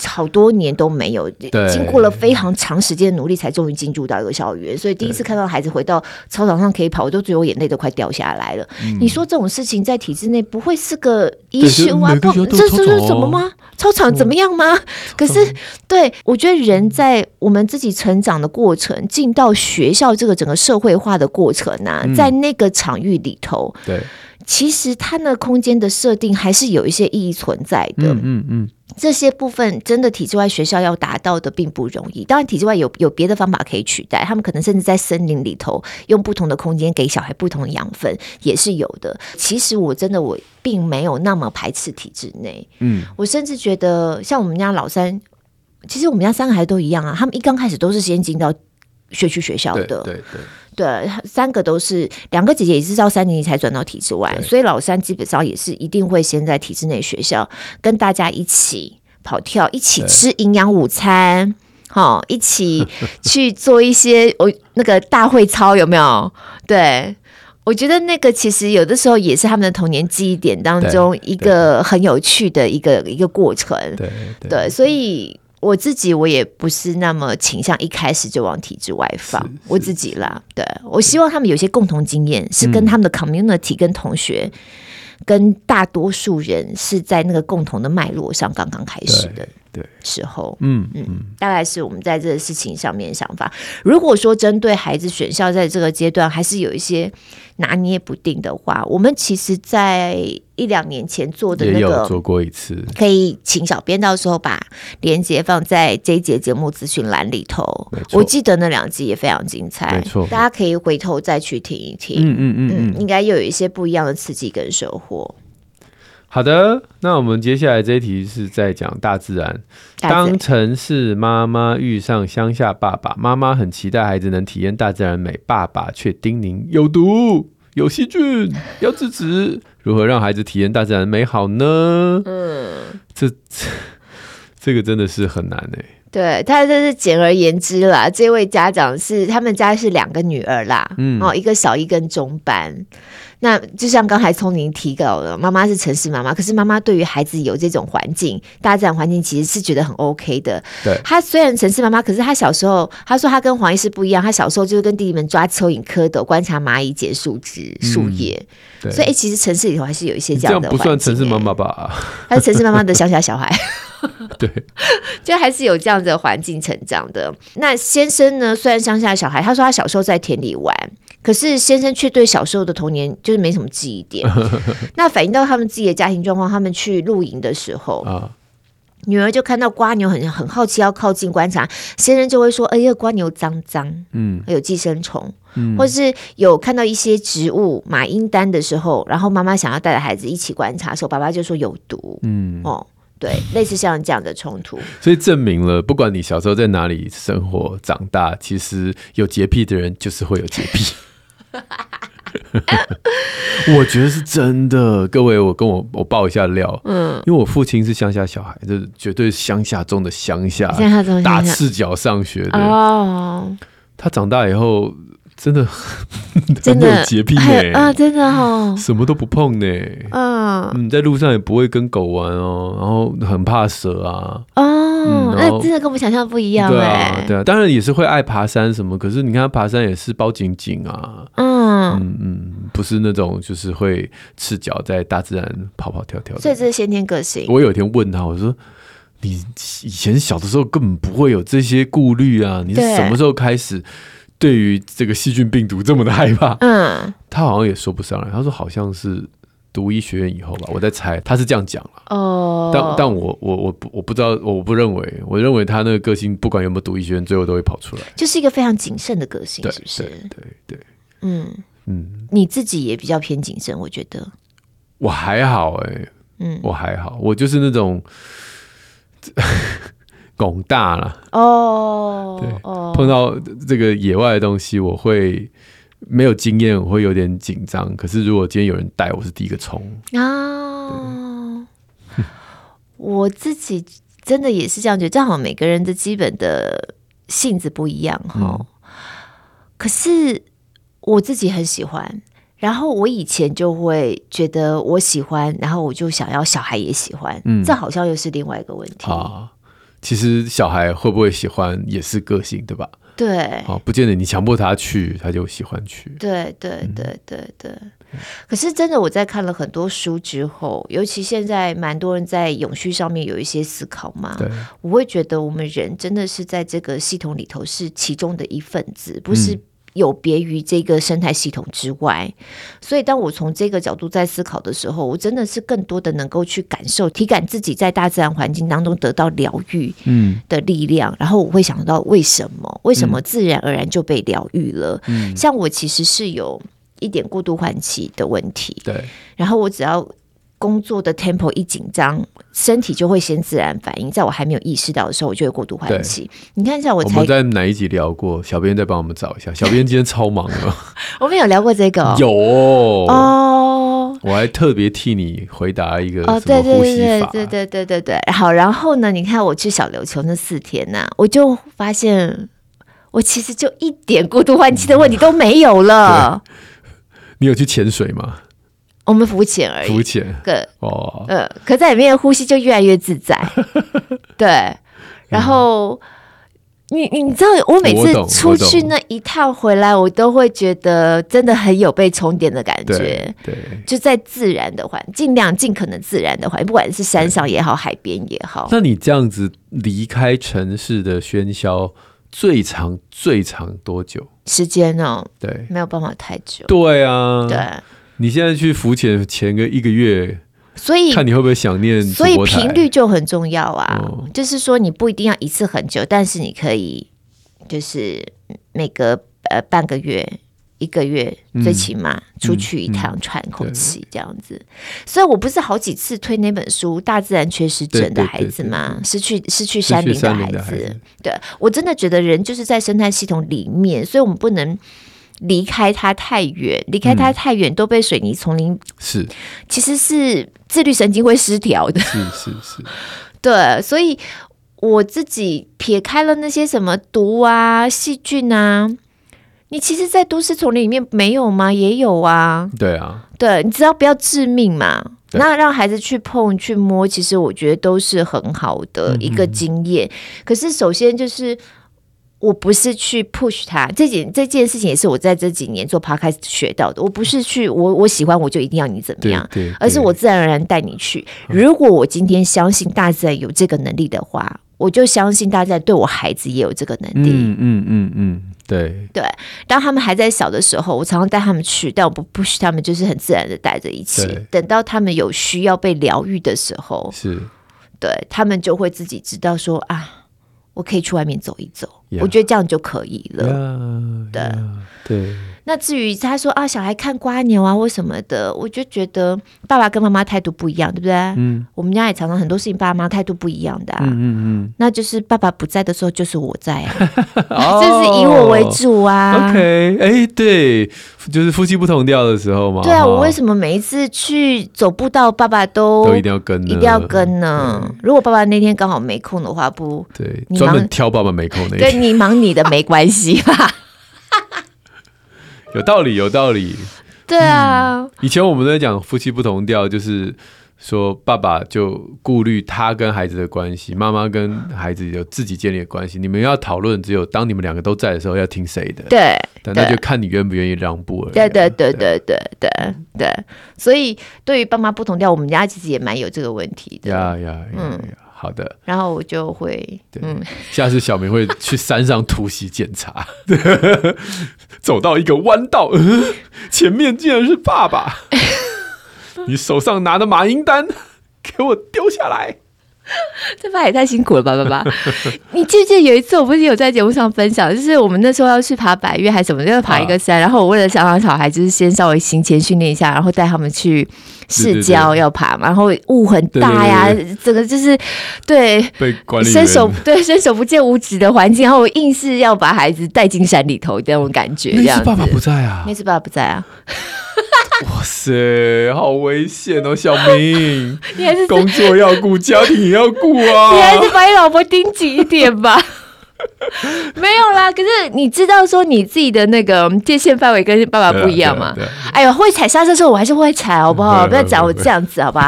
好多年都没有，经过了非常长时间的努力，才终于进驻到一个校园。所以第一次看到孩子回到操场上可以跑，我都觉得我眼泪都快掉下来了。嗯、你说这种事情在体制内不会是个 issue 啊？不，这这是什么吗？操场怎么样吗？可是，对，我觉得人在我们自己成长的过程，进到学校这个整个社会化的过程啊，嗯、在那个场域里头，对，其实它那空间的设定还是有一些意义存在的。嗯嗯。嗯这些部分真的体制外学校要达到的并不容易。当然，体制外有有别的方法可以取代，他们可能甚至在森林里头用不同的空间给小孩不同的养分，也是有的。其实我真的我并没有那么排斥体制内，嗯，我甚至觉得像我们家老三，其实我们家三个孩子都一样啊，他们一刚开始都是先进到学区学校的，对对对。对，三个都是，两个姐姐也是到三年级才转到体制外，所以老三基本上也是一定会先在体制内学校跟大家一起跑跳，一起吃营养午餐，好、哦，一起去做一些我那个大会操有没有？对，我觉得那个其实有的时候也是他们的童年记忆点当中一个很有趣的一个一个过程，对对，对，所以。我自己我也不是那么倾向一开始就往体制外放我自己啦，对，我希望他们有些共同经验，是跟他们的 community 跟同学、嗯、跟大多数人是在那个共同的脉络上刚刚开始的。对时候，嗯嗯，大概是我们在这个事情上面的想法。如果说针对孩子选校，在这个阶段还是有一些拿捏不定的话，我们其实，在一两年前做的那个，做过一次，可以请小编到时候把连接放在这一节节目资讯栏里头。我记得那两集也非常精彩，没错，大家可以回头再去听一听。嗯嗯嗯，嗯，应该又有一些不一样的刺激跟收获。好的，那我们接下来这一题是在讲大自然。当城市妈妈遇上乡下爸爸，妈妈很期待孩子能体验大自然美，爸爸却叮咛有毒、有细菌，要制止。如何让孩子体验大自然美好呢？嗯，这这 这个真的是很难哎。对，他这是简而言之啦。这位家长是他们家是两个女儿啦，嗯，哦，一个小一跟中班。那就像刚才聪宁提到的，妈妈是城市妈妈，可是妈妈对于孩子有这种环境，大自然环境其实是觉得很 OK 的。对，她虽然城市妈妈，可是她小时候，她说她跟黄医师不一样，她小时候就是跟弟弟们抓蚯蚓、蝌蚪，观察蚂蚁捡树枝、树叶。对，所以其实城市里头还是有一些这样的不算城市妈妈吧？她是城市妈妈的乡下小孩。对，就还是有这样的环境成长的。那先生呢？虽然乡下小孩，他说他小时候在田里玩。可是先生却对小时候的童年就是没什么记忆点，那反映到他们自己的家庭状况，他们去露营的时候，啊、女儿就看到瓜牛很，很很好奇要靠近观察，先生就会说：“哎呀，瓜牛脏脏，嗯，有寄生虫，嗯，或是有看到一些植物马英丹的时候，然后妈妈想要带着孩子一起观察的时候，爸爸就说有毒，嗯，哦。”对，类似像这样的冲突，所以证明了，不管你小时候在哪里生活长大，其实有洁癖的人就是会有洁癖。我觉得是真的，各位，我跟我我爆一下料，嗯，因为我父亲是乡下小孩，这绝对是乡下中的乡下，乡下中打赤脚上学的哦。他长大以后。真的，真的有洁癖呢啊！真的哦，什么都不碰呢。嗯，嗯，在路上也不会跟狗玩哦，然后很怕蛇啊。哦，那真的跟我们想象不一样。对啊，对啊，当然也是会爱爬山什么。可是你看他，爬山也是包紧紧啊。嗯嗯嗯，不是那种就是会赤脚在大自然跑跑跳跳。所以这是先天个性。我有一天问他，我说：“你以前小的时候根本不会有这些顾虑啊，你是什么时候开始？”对于这个细菌病毒这么的害怕，嗯，他好像也说不上来。他说好像是读医学院以后吧，我在猜他是这样讲了。哦，但但我我我不我不知道，我不认为，我认为他那个个性不管有没有读医学院，最后都会跑出来，就是一个非常谨慎的个性，是不是？对对对，嗯嗯，你自己也比较偏谨慎，我觉得。我还好哎、欸，嗯，我还好，我就是那种。拱大了哦，对，碰到这个野外的东西，我会没有经验，我会有点紧张。可是如果今天有人带，我是第一个冲啊。我自己真的也是这样觉得，正好每个人的基本的性子不一样哈。嗯、可是我自己很喜欢，然后我以前就会觉得我喜欢，然后我就想要小孩也喜欢，嗯，这好像又是另外一个问题啊。其实小孩会不会喜欢也是个性，对吧？对，哦，不见得你强迫他去，他就喜欢去。对对对对对。嗯、可是真的，我在看了很多书之后，尤其现在蛮多人在永续上面有一些思考嘛，对我会觉得我们人真的是在这个系统里头是其中的一份子，不是、嗯。有别于这个生态系统之外，所以当我从这个角度在思考的时候，我真的是更多的能够去感受、体感自己在大自然环境当中得到疗愈嗯的力量，嗯、然后我会想到为什么？为什么自然而然就被疗愈了？嗯，像我其实是有一点过度换气的问题，对，然后我只要。工作的 tempo 一紧张，身体就会先自然反应。在我还没有意识到的时候，我就会过度换气。你看一下我才，我们在哪一集聊过？小编再帮我们找一下。小编今天超忙的。我们有聊过这个、哦？有哦。我还特别替你回答一个哦，对对对对对对对对对。好，然后呢？你看我去小琉球那四天呢、啊，我就发现我其实就一点过度换气的问题都没有了。你有去潜水吗？我们浮潜而已，浮潜，对，哦，呃，可在里面呼吸就越来越自在，对。然后，嗯、你你知道，我每次出去那一趟回来，我，我都会觉得真的很有被充电的感觉，对，对就在自然的环，尽量尽可能自然的环，不管是山上也好，海边也好。那你这样子离开城市的喧嚣，最长最长多久？时间哦，对，没有办法太久。对啊，对。你现在去浮潜前个一个月，所以看你会不会想念，所以频率就很重要啊。哦、就是说，你不一定要一次很久，但是你可以就是每隔呃半个月、一个月，嗯、最起码出去一趟喘口气这样子。所以我不是好几次推那本书《大自然缺失症的孩子》吗？失去失去山林的，孩子对，我真的觉得人就是在生态系统里面，所以我们不能。离开它太远，离开它太远，都被水泥丛林是，其实是自律神经会失调的，是是是，对，所以我自己撇开了那些什么毒啊、细菌啊，你其实，在都市丛林里面没有吗？也有啊，对啊，对，你只要不要致命嘛，那让孩子去碰、去摸，其实我觉得都是很好的一个经验。可是首先就是。我不是去 push 他，这件这件事情也是我在这几年做 podcast 学到的。我不是去我我喜欢我就一定要你怎么样，对对对，而是我自然而然带你去。如果我今天相信大自然有这个能力的话，我就相信大自然对我孩子也有这个能力。嗯嗯嗯嗯，对对。当他们还在小的时候，我常常带他们去，但我不 push 他们，就是很自然的带着一起。等到他们有需要被疗愈的时候，是对他们就会自己知道说啊，我可以去外面走一走。，yeah, 我觉得这样就可以了。Yeah, 对对。那至于他说啊，小孩看瓜牛啊或什么的，我就觉得爸爸跟妈妈态度不一样，对不对？嗯，我们家也常常很多事情，爸妈态度不一样的、啊。嗯嗯嗯。那就是爸爸不在的时候，就是我在啊，哦、就是以我为主啊。OK，哎、欸，对，就是夫妻不同调的时候嘛。对啊，我为什么每一次去走步道，爸爸都都一定要跟，一定要跟呢？如果爸爸那天刚好没空的话，不，对，专门挑爸爸没空那天，跟你忙你的没关系吧。有道理，有道理。对啊、嗯，以前我们都在讲夫妻不同调，就是说爸爸就顾虑他跟孩子的关系，妈妈跟孩子有自己建立的关系。你们要讨论，只有当你们两个都在的时候，要听谁的？对，但那就看你愿不愿意让步而已。对对对对对对对。所以对于爸妈不同调，我们家其实也蛮有这个问题的。呀呀，嗯。好的，然后我就会，嗯，下次小明会去山上突袭检查，走到一个弯道，前面竟然是爸爸，你手上拿的马英丹，给我丢下来。这爸也太辛苦了吧，爸爸！你记不记得有一次，我不是有在节目上分享，就是我们那时候要去爬百岳还是什么，要爬一个山，啊、然后我为了想让小孩就是先稍微行前训练一下，然后带他们去市郊要爬嘛，然后雾很大呀，整个就是对被管理伸手对伸手不见五指的环境，然后我硬是要把孩子带进山里头，这种感觉。那次爸爸不在啊，那次爸爸不在啊。哇塞，好危险哦，小明！你还是工作要顾，家庭也要顾啊！你还是把你老婆盯紧一点吧。没有啦，可是你知道说你自己的那个界限范围跟爸爸不一样吗？哎呦，会踩刹车的时候我还是会踩，好不好？不要讲我这样子，好不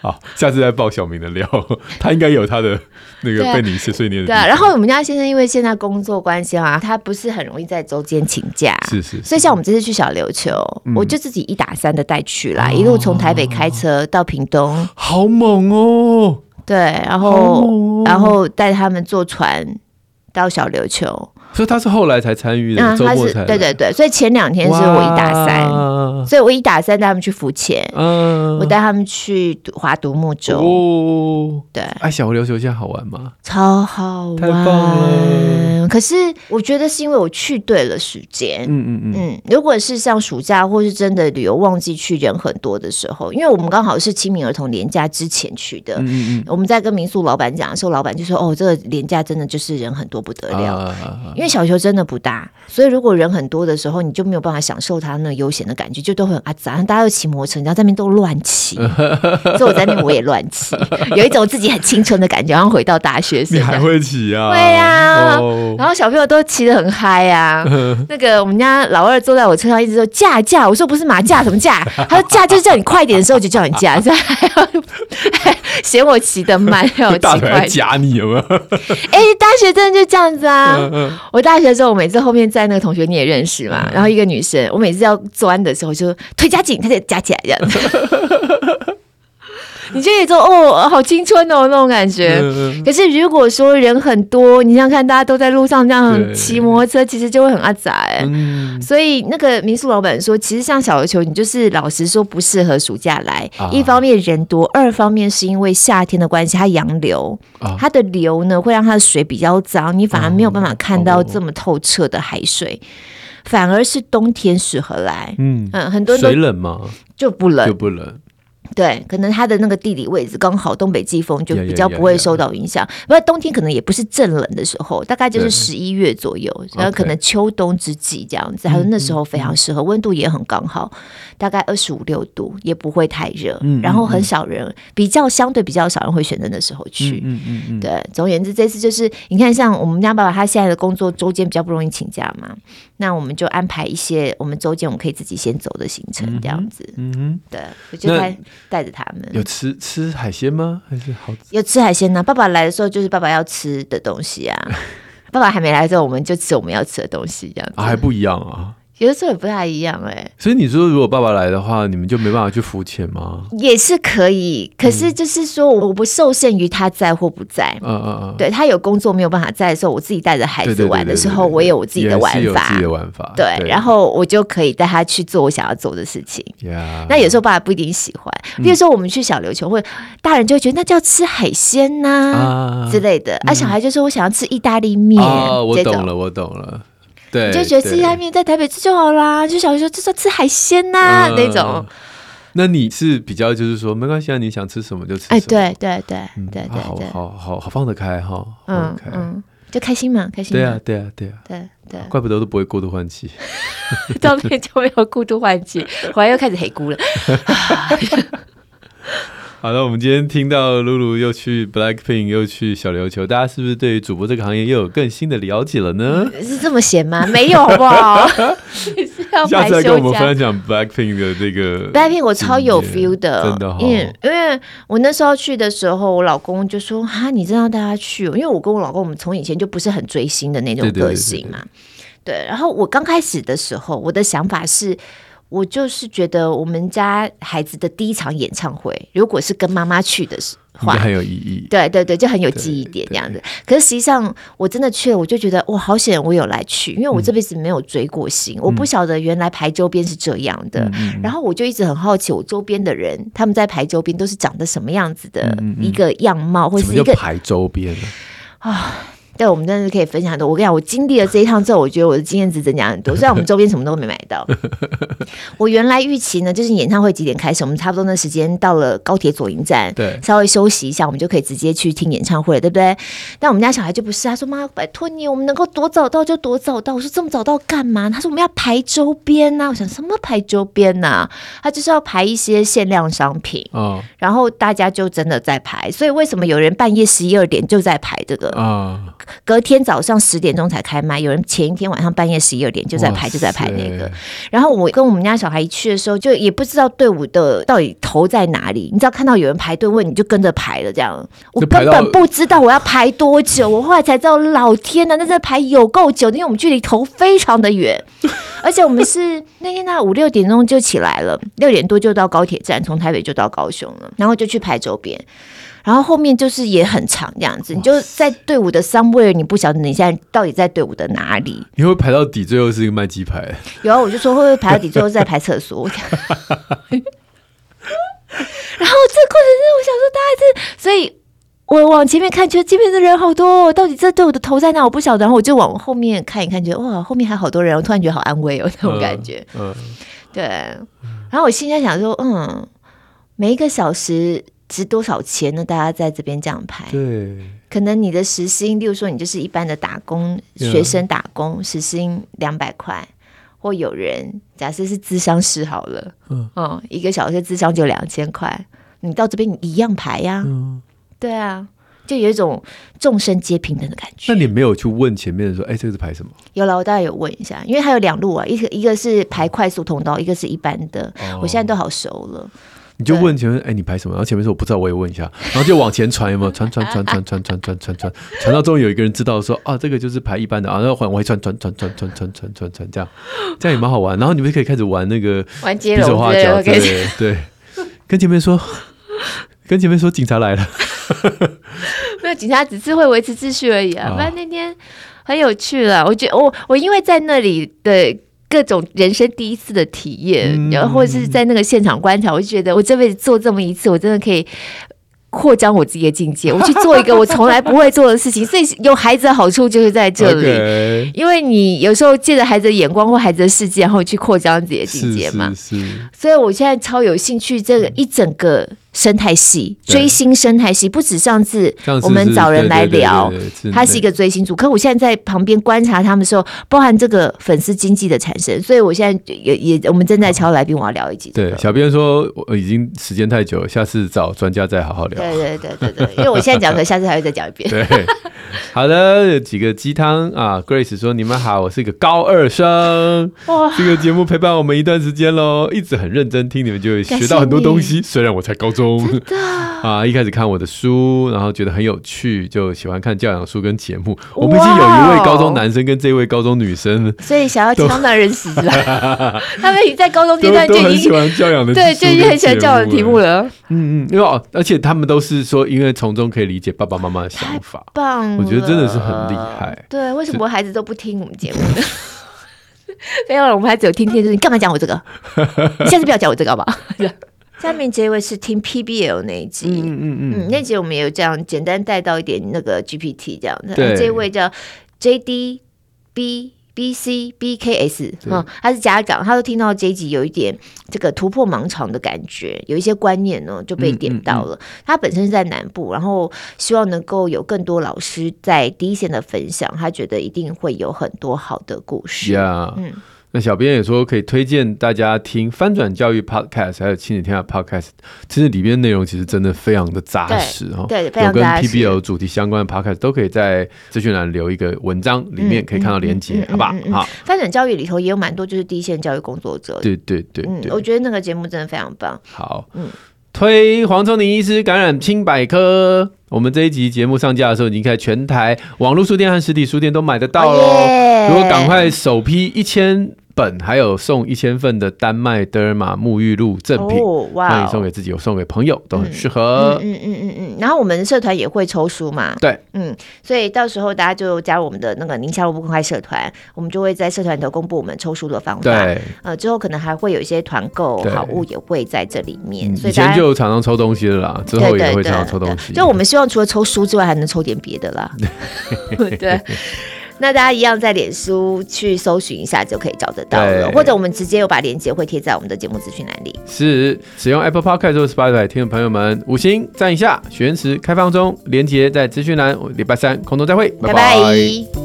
好？下次再爆小明的料，他应该有他的那个被你碎碎念的。对啊，然后我们家先生因为现在工作关系啊，他不是很容易在周间请假，是是，是。所以像我们这次去小琉球，嗯、我就自己一打三的带去啦，哦、一路从台北开车到屏东，好猛哦！对，然后、哦、然后带他们坐船到小琉球。所以他是后来才参与的，嗯，他是对对对，所以前两天是我一打三，所以我一打三带他们去浮潜，嗯，我带他们去划独木舟，哦，对，哎，小琉球现在好玩吗？超好玩，太棒了。可是我觉得是因为我去对了时间，嗯嗯嗯。嗯，如果是像暑假或是真的旅游旺季去人很多的时候，因为我们刚好是清明儿童年假之前去的，嗯嗯，我们在跟民宿老板讲的时候，老板就说，哦，这个年假真的就是人很多不得了。因为小球真的不大，所以如果人很多的时候，你就没有办法享受它那悠闲的感觉，就都很啊杂。大家都骑摩托车，你知道在那边都乱骑，所以我在那边我也乱骑，有一种自己很青春的感觉，然后回到大学时。你还会骑啊？会啊。Oh. 然后小朋友都骑得很嗨啊。那个我们家老二坐在我车上，一直说驾驾，我说不是马驾，什么驾？他说驾就是叫你快点的时候就叫你驾，这还要 嫌我骑得慢，要骑快。夹你有没有？哎、欸，大学真的就这样子啊！我大学的。时候，我每次后面在那个同学你也认识嘛？然后一个女生，我每次要钻的时候就腿夹紧，她就夹起来这样子。你就觉得说哦，好青春哦，那种感觉。可是如果说人很多，你想想看大家都在路上这样骑摩托车，其实就会很阿杂。所以那个民宿老板说，其实像小琉球，你就是老实说不适合暑假来。一方面人多，二方面是因为夏天的关系，它洋流，它的流呢会让它的水比较脏，你反而没有办法看到这么透彻的海水。反而是冬天适合来。嗯嗯，很多水冷吗？就不冷，就不冷。对，可能它的那个地理位置刚好东北季风就比较不会受到影响。不过冬天可能也不是正冷的时候，大概就是十一月左右，然后可能秋冬之际这样子。还有那时候非常适合，温度也很刚好，大概二十五六度，也不会太热。然后很少人，比较相对比较少人会选择那时候去。嗯嗯嗯。对，总而言之，这次就是你看，像我们家爸爸他现在的工作周间比较不容易请假嘛，那我们就安排一些我们周间我们可以自己先走的行程这样子。嗯哼。对，我就在。带着他们有吃吃海鲜吗？还是好有吃海鲜呢？爸爸来的时候就是爸爸要吃的东西啊。爸爸还没来的时候，我们就吃我们要吃的东西，这样子、啊、还不一样啊。有的时候也不太一样哎、欸，所以你说如果爸爸来的话，你们就没办法去浮潜吗？也是可以，可是就是说我不受限于他在或不在。嗯嗯嗯，对他有工作没有办法在的时候，我自己带着孩子玩的时候，我有我自己的玩法，自己的玩法。对，然后我就可以带他去做我想要做的事情。那有时候爸爸不一定喜欢，比如说我们去小琉球，或大人就会觉得那叫吃海鲜呐之类的，啊，小孩就说我想要吃意大利面。哦，我懂了，我懂了。对，就觉得吃意大利面在台北吃就好啦，就小时候就算吃海鲜呐、啊嗯、那种。那你是比较就是说没关系啊，你想吃什么就吃什么。哎，对对对对对，好好好好放得开哈，嗯嗯，就开心嘛，开心。对啊对啊对啊对对，怪不得都不会过度换气，照片就没有过度换气，回来又开始黑咕了。好的，我们今天听到露露又去 Blackpink，又去小琉球，大家是不是对于主播这个行业又有更新的了解了呢？是这么闲吗？没有好不好？下次来跟我们分享 Blackpink 的这个 Blackpink，我超有 feel 的，真的。因为因为我那时候去的时候，我老公就说：“哈，你真的要带他去？”因为我跟我老公，我们从以前就不是很追星的那种个性嘛。对，然后我刚开始的时候，我的想法是。我就是觉得我们家孩子的第一场演唱会，如果是跟妈妈去的话，很有意义。对对对，就很有记忆点这样子。可是实际上我真的去了，我就觉得哇，好险我有来去，因为我这辈子没有追过星，嗯、我不晓得原来排周边是这样的。嗯、然后我就一直很好奇，我周边的人他们在排周边都是长得什么样子的一个样貌，或是一个排周边啊。对，我们真的是可以分享很多。我跟你讲，我经历了这一趟之后，我觉得我的经验值增加很多。虽然我们周边什么都没买到，我原来预期呢，就是演唱会几点开始，我们差不多那时间到了高铁左营站，对，稍微休息一下，我们就可以直接去听演唱会了，对不对？但我们家小孩就不是，他说：“妈，拜托你，我们能够多早到就多早到。”我说：“这么早到干嘛？”他说：“我们要排周边呐。”我想什么排周边呐？他就是要排一些限量商品。哦，然后大家就真的在排，所以为什么有人半夜十一二点就在排这个啊？隔天早上十点钟才开麦，有人前一天晚上半夜十一二点就在排，就在排那个。然后我跟我们家小孩一去的时候，就也不知道队伍的到底头在哪里。你知道看到有人排队问，你就跟着排了。这样我根本不知道我要排多久，我后来才知道，老天呐，那这排有够久的，因为我们距离头非常的远，而且我们是那天大概五六点钟就起来了，六点多就到高铁站，从台北就到高雄了，然后就去排周边。然后后面就是也很长这样子，你就在队伍的 somewhere，你不晓得你现在到底在队伍的哪里。你会排到底，最后是一个卖鸡排。有啊，我就说会不会排到底，最后在排厕所。然后这过程是我想说大家是，所以我往前面看，觉得这边的人好多，到底这队伍的头在哪？我不晓得。然后我就往后面看一看，觉得哇，后面还好多人，我突然觉得好安慰哦，那种感觉。嗯，对。然后我心在想说，嗯，每一个小时。值多少钱呢？大家在这边这样排，对，可能你的时薪，例如说你就是一般的打工学生打工.时薪两百块，或有人假设是智商师好了，嗯，哦、一个小时智商就两千块，你到这边你一样排呀，嗯，对啊，就有一种众生皆平等的感觉。那你没有去问前面的说，哎，这个是排什么？有了，我大概有问一下，因为它有两路啊，一个一个是排快速通道，一个是一般的，哦、我现在都好熟了。你就问前面，哎你排什么？然后前面说我不知道，我也问一下，然后就往前传，有没有传传传传传传传传传，传到终于有一个人知道说，啊，这个就是排一般的啊，然后往回传传传传传传传传传，这样 这样也蛮好玩。然后你们可以开始玩那个玩接龙，对对对，跟前面说，跟前面说警察来了，没有警察只是会维持秩序而已啊。反正那天很有趣了，我觉得我我因为在那里的。各种人生第一次的体验，然后或者是在那个现场观察，我就觉得我这辈子做这么一次，我真的可以扩张我自己的境界。我去做一个我从来不会做的事情，所以有孩子的好处就是在这里 因为你有时候借着孩子的眼光或孩子的世界，然后去扩张自己的境界嘛。是，是，是。所以我现在超有兴趣这个一整个。生态系追星生态系，不止上次我们找人来聊，他是一个追星族。可我现在在旁边观察他们的时候，包含这个粉丝经济的产生，所以我现在也也我们正在敲来宾，我要聊一集。对，小编说我已经时间太久了，下次找专家再好好聊。对对对对对，因为我现在讲，的下次还会再讲一遍。对，好的，有几个鸡汤啊，Grace 说你们好，我是一个高二生，哇，这个节目陪伴我们一段时间喽，一直很认真听，你们就会学到很多东西。虽然我才高中。中 啊，一开始看我的书，然后觉得很有趣，就喜欢看教养书跟节目。我们已经有一位高中男生跟这位高中女生，所以想要挑男人死了。他们已经在高中阶段就已经喜欢教养的，对，就已经很喜欢教养的题目了。嗯嗯，因为而且他们都是说，因为从中可以理解爸爸妈妈的想法，棒，我觉得真的是很厉害。对，为什么孩子都不听我们节目呢？没有了，我们孩子有听电视，你干嘛讲我这个？你下次不要讲我这个好不好？下面这一位是听 PBL 那一集，嗯嗯嗯，嗯，那集我们也有这样简单带到一点那个 GPT 这样子。这一位叫 JDB。B C B K S，嗯，他是家长，他都听到这一集有一点这个突破盲肠的感觉，有一些观念呢就被点到了。嗯嗯嗯、他本身是在南部，然后希望能够有更多老师在第一线的分享，他觉得一定会有很多好的故事。Yeah. 嗯。那小编也说可以推荐大家听翻转教育 Podcast，还有亲子天下 Podcast，其实里面内容其实真的非常的扎实哈。对，非常扎实。有跟 PBL 主题相关的 Podcast 都可以在资讯栏留一个文章，里面可以看到连接，好吧好？好。翻转教育里头也有蛮多就是第一线教育工作者。对对对，嗯，我觉得那个节目真的非常棒。好，嗯，推黄瑽宁医师感染清百科，我们这一集节目上架的时候，已经在全台网络书店和实体书店都买得到喽。如果赶快首批一千。本还有送一千份的丹麦德尔玛沐浴露赠品，可以送给自己，有送给朋友都很适合。嗯嗯嗯嗯，然后我们社团也会抽书嘛，对，嗯，所以到时候大家就加入我们的那个宁夏路不公开社团，我们就会在社团里头公布我们抽书的方法。对，呃，之后可能还会有一些团购好物也会在这里面。所以以前就常常抽东西了啦，之后也会常常抽东西。就我们希望除了抽书之外，还能抽点别的啦。对。那大家一样在脸书去搜寻一下就可以找得到了，或者我们直接有把链接会贴在我们的节目资讯栏里。是使用 Apple Podcast 或 Spotify 听众朋友们五星赞一下，许愿池开放中，链接在资讯栏。礼拜三空中再会，拜拜。拜拜。